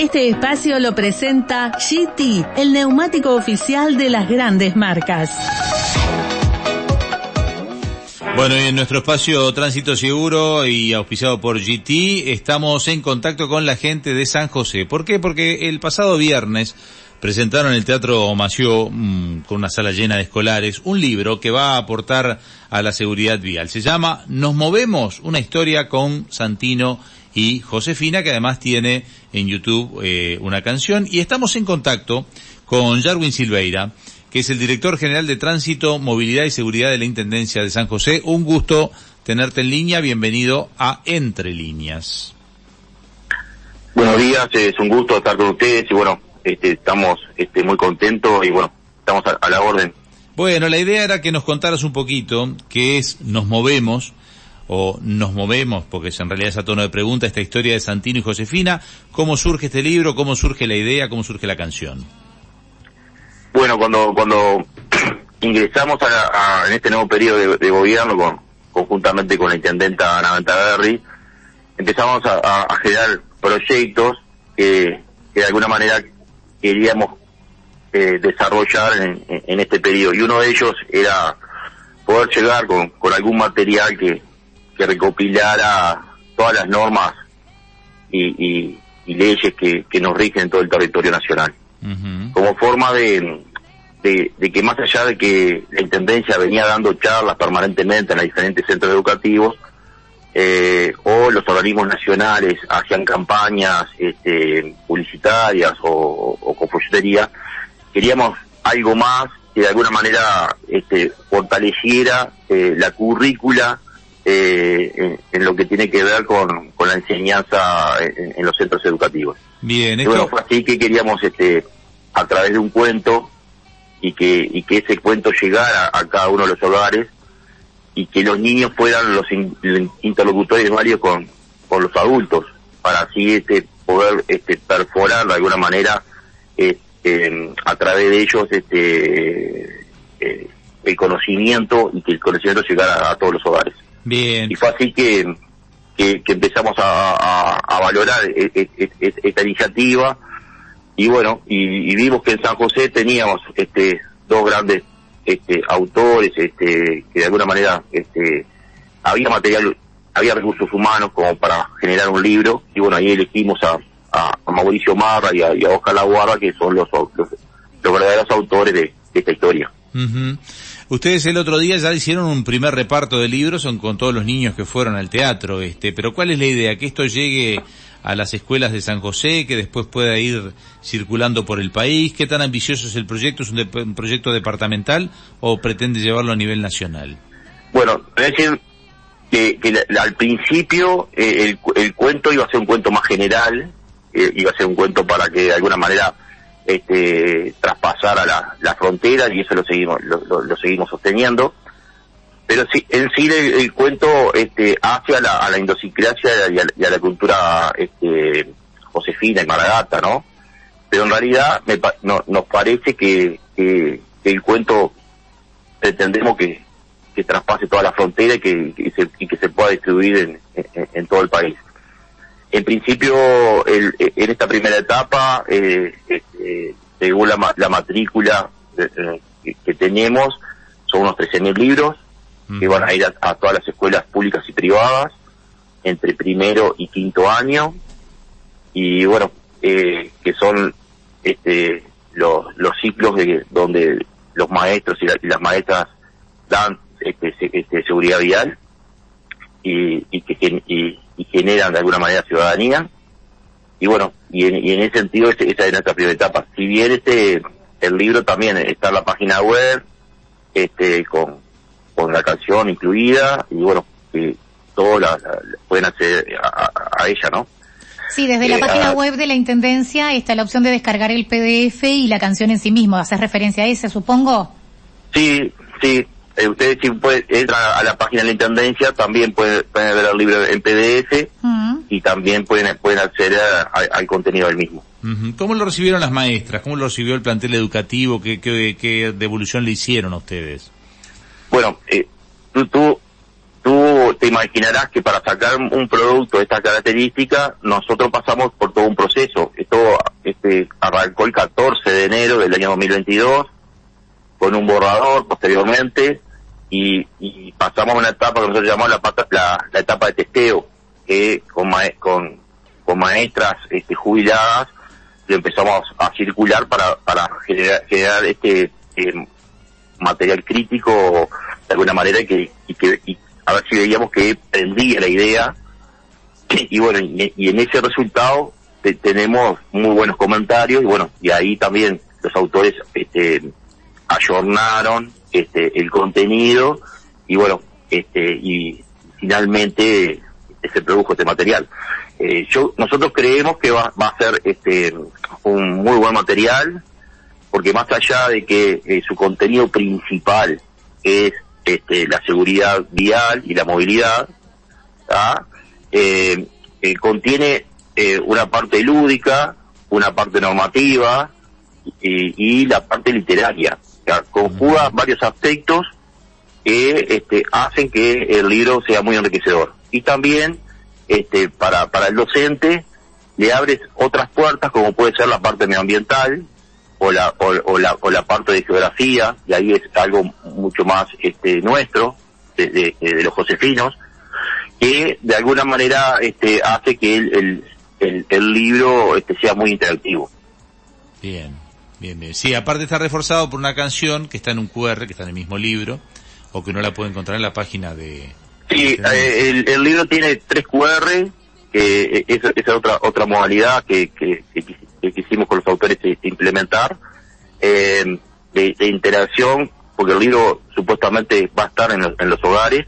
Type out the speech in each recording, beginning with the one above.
Este espacio lo presenta GT, el neumático oficial de las grandes marcas. Bueno, en nuestro espacio Tránsito Seguro y auspiciado por GT, estamos en contacto con la gente de San José. ¿Por qué? Porque el pasado viernes presentaron en el Teatro Mació, mm, con una sala llena de escolares, un libro que va a aportar a la seguridad vial. Se llama Nos Movemos, una historia con Santino y Josefina, que además tiene en YouTube eh, una canción. Y estamos en contacto con Jarwin Silveira, que es el director general de Tránsito, Movilidad y Seguridad de la Intendencia de San José. Un gusto tenerte en línea. Bienvenido a Entre Líneas. Buenos días, es un gusto estar con ustedes y bueno, este, estamos este, muy contentos y bueno, estamos a, a la orden. Bueno, la idea era que nos contaras un poquito qué es Nos Movemos, o Nos Movemos, porque en realidad es a tono de pregunta, esta historia de Santino y Josefina, cómo surge este libro, cómo surge la idea, cómo surge la canción. Bueno, cuando cuando ingresamos a, a- en este nuevo periodo de, de gobierno, con, conjuntamente con la intendenta Ana Ventaverri, empezamos a, a- generar proyectos que, que de alguna manera queríamos eh, desarrollar en- en este periodo. Y uno de ellos era poder llegar con, con algún material que, que recopilara todas las normas y, y- y leyes que, que nos rigen en todo el territorio nacional. Como forma de, de, de que más allá de que la Intendencia venía dando charlas permanentemente en los diferentes centros educativos, eh, o los organismos nacionales hacían campañas este, publicitarias o, o con folletería, queríamos algo más que de alguna manera este, fortaleciera eh, la currícula eh, en, en lo que tiene que ver con, con la enseñanza en- en los centros educativos. Bien, Y bueno, esto, fue así que queríamos, este, a través de un cuento, y que, y que ese cuento llegara a cada uno de los hogares, y que los niños fueran los in- interlocutores varios con, con los adultos, para así este, poder este, perforar de alguna manera este, a través de ellos este, eh, el conocimiento y que el conocimiento llegara a todos los hogares. Bien, Y fue así que, que, que empezamos a, a- a valorar e- e- e- esta iniciativa. Y bueno, y, y vimos que en San José teníamos este dos grandes este autores este que de alguna manera este había material, había recursos humanos como para generar un libro. Y bueno, ahí elegimos a, a- Mauricio Marra y a, y a Oscar Laguarda que son los, los, los verdaderos autores de, de esta historia. Ustedes el otro día ya hicieron un primer reparto de libros son con todos los niños que fueron al teatro, este, pero ¿cuál es la idea? Que esto llegue a las escuelas de San José, que después pueda ir circulando por el país. ¿Qué tan ambicioso es el proyecto? ¿Es un, de- un proyecto departamental o pretende llevarlo a nivel nacional? Bueno, decir que, que al principio eh, el, el cuento iba a ser un cuento más general, eh, iba a ser un cuento para que de alguna manera este, traspasara la, la frontera y eso lo seguimos lo, seguimos sosteniendo. Pero sí, en sí el, cuento este, hace a la, a la y a, y a la cultura este, josefina y maragata, ¿no? Pero en realidad me no- nos parece que, que- el cuento pretendemos que, que traspase toda la frontera y que, se, y que se pueda distribuir en, en- en todo el país. En principio, el- en esta primera etapa, eh, este, según la, la matrícula eh, eh, que, que tenemos, son unos 13.000 libros que van a ir a, a todas las escuelas públicas y privadas entre primero y quinto año. Y bueno eh, que son este los, los ciclos de donde los maestros y, la- y las maestras dan este, este, seguridad vial y, y que y, y generan de alguna manera ciudadanía y bueno y en, y en ese sentido esa es nuestra primera etapa si bien este el libro también está en la página web este con con la canción incluida y bueno todos la, la- pueden acceder a, ella no Sí, desde la Eh, página ah. web de la Intendencia está la opción de descargar el PDF y la canción en sí mismo. ¿Haces referencia a ese, supongo? Sí, sí. Eh, ustedes si pueden, entran a la página de la Intendencia, también pueden, pueden ver el libro en PDF Mm. Y también pueden, pueden acceder a- a- al contenido del mismo. ¿Cómo lo recibieron las maestras? ¿Cómo lo recibió el plantel educativo? ¿Qué, qué, qué devolución le hicieron a ustedes? Bueno, eh, tú, tú tú te imaginarás que para sacar un producto de esta característica, nosotros pasamos por todo un proceso. Esto este, arrancó el 14 de enero del año 2022, con un borrador posteriormente, y, y pasamos a una etapa que nosotros llamamos la, la, la etapa de testeo, que con, con, con maestras este, jubiladas lo empezamos a circular para, para generar, este eh, material crítico de alguna manera que, y que y a ver si veíamos que prendía la idea. Y bueno y, en ese resultado tenemos muy buenos comentarios y bueno y ahí también los autores este ayornaron este el contenido y bueno este y finalmente se produjo este material eh, yo nosotros creemos que va, va a ser este un muy buen material porque más allá de que eh, su contenido principal es este, la seguridad vial y la movilidad, eh, eh, contiene una parte lúdica, una parte normativa y, la parte literaria. conjuga varios aspectos que este, hacen que el libro sea muy enriquecedor. Y también este, para, para el docente le abres otras puertas como puede ser la parte medioambiental, o la, o, la, o la parte de geografía, y ahí es algo mucho más este, nuestro, de, de, los josefinos, que de alguna manera este, hace que el, el, el, libro este, sea muy interactivo. Bien, bien, bien. Sí, aparte está reforzado por una canción que está en un QR, que está en el mismo libro, o que uno la puede encontrar en la página de... Sí, eh, el, el, libro tiene tres QR, que esa es otra otra modalidad que, que, que, quisimos con los autores implementar, eh, de, interacción, porque el libro supuestamente va a estar en, los hogares,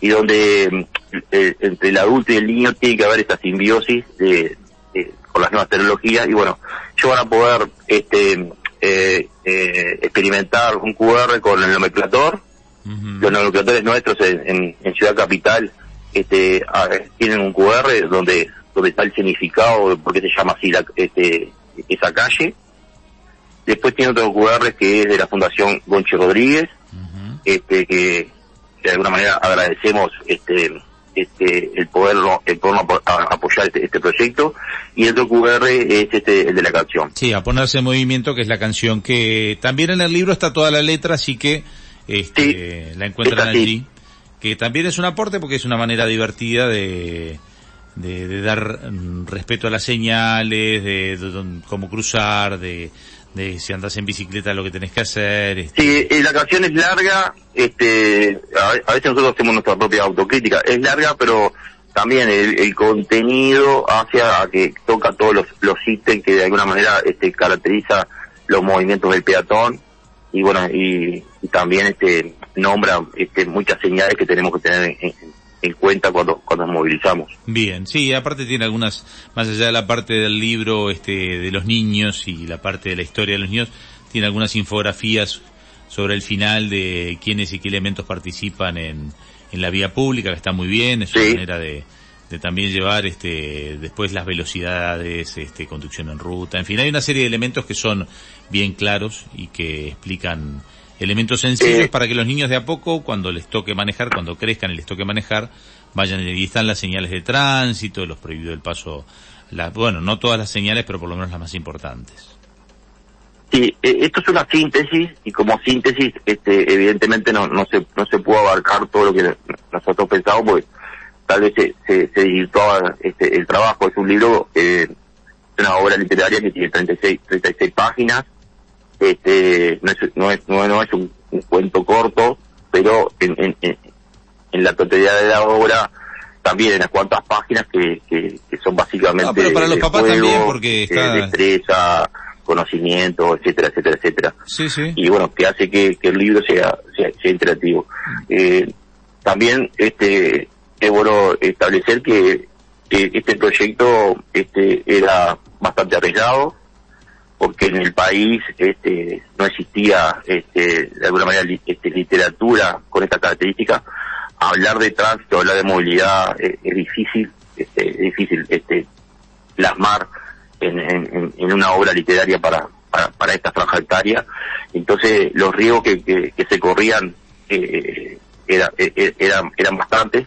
y donde eh, entre el adulto y el niño tiene que haber esta simbiosis de, con las nuevas tecnologías, y bueno, ellos van a poder este eh, experimentar un QR con el nomenclator, los nomenclatores nuestros en, en, Ciudad Capital este tienen un QR donde donde está el significado de por qué se llama así la, este, esa calle. Después tiene otro QR que es de la Fundación Gonchi Rodríguez, este, que, de alguna manera agradecemos este, este, el poder, el poder apoyar este, este, proyecto. Y el otro QR es este, el de la canción. Sí, a ponerse en movimiento, que es la canción que también en el libro está toda la letra, así que este, la encuentran allí. Que también es un aporte porque es una manera divertida de, de, dar mm, respeto a las señales, de, cómo cruzar, de, de si andas en bicicleta lo que tenés que hacer. Este. Sí, eh, la canción es larga, este, a, veces nosotros hacemos nuestra propia autocrítica, es larga pero también el, contenido hace a que toca todos los, los ítems que de alguna manera este, caracteriza los movimientos del peatón y bueno y, también este nombra este, muchas señales que tenemos que tener en, en cuenta cuando, cuando nos movilizamos. Bien, sí, aparte tiene algunas, más allá de la parte del libro este, de los niños y la parte de la historia de los niños, tiene algunas infografías sobre el final de quiénes y qué elementos participan en, en la vía pública, que está muy bien, es una manera de, de también llevar este después las velocidades, este conducción en ruta, en fin, hay una serie de elementos que son bien claros y que explican elementos sencillos eh, para que los niños de a poco, cuando les toque manejar, cuando crezcan y les toque manejar, vayan y están las señales de tránsito, los prohibidos del paso, la, bueno, no todas las señales, pero por lo menos las más importantes. Sí, eh, esto es una síntesis y como síntesis, este, evidentemente no, no se no se puede abarcar todo lo que nosotros pensamos, porque tal vez se, se, se este, el trabajo. Es un libro, eh, una obra literaria que tiene 36, 36 páginas, este no es, no es, no, es un, cuento corto, pero en, en, en, la totalidad de la obra también en las cuantas páginas que, que, son básicamente pero para los papás también porque está... destreza, conocimiento, etcétera, etcétera, etcétera. Sí, sí. Y bueno, que hace que, que el libro sea, sea, interactivo. Eh, también este es bueno establecer que, que, este proyecto este era bastante arriesgado, porque en el país este, no existía este, de alguna manera este, literatura con esta característica. Hablar de tránsito, hablar de movilidad eh, es difícil, este, es difícil este, plasmar en, en, una obra literaria para, para, esta franja Entonces los riesgos que, que, se corrían eh, era, e, e, eran, eran bastantes.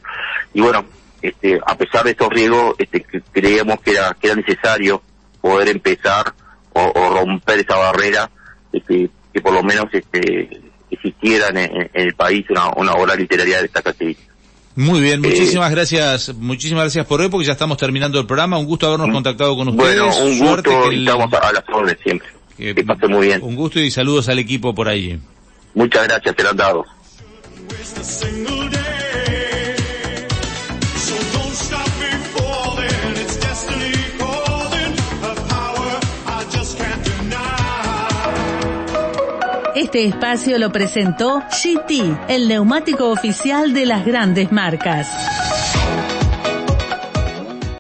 Y bueno, este, a pesar de estos riesgos, este, creíamos que era, que era necesario poder empezar o, romper esa barrera que, que por lo menos este, existiera en, el país una, una obra literaria de esta característica. Muy bien, muchísimas eh, gracias, muchísimas gracias por hoy porque ya estamos terminando el programa. Un gusto habernos mm. contactado con ustedes. Bueno, un gusto y estamos a las órdenes siempre. Que, pase muy bien. Un gusto y saludos al equipo por ahí. Muchas gracias, te lo han dado. Este espacio lo presentó GT, el neumático oficial de las grandes marcas.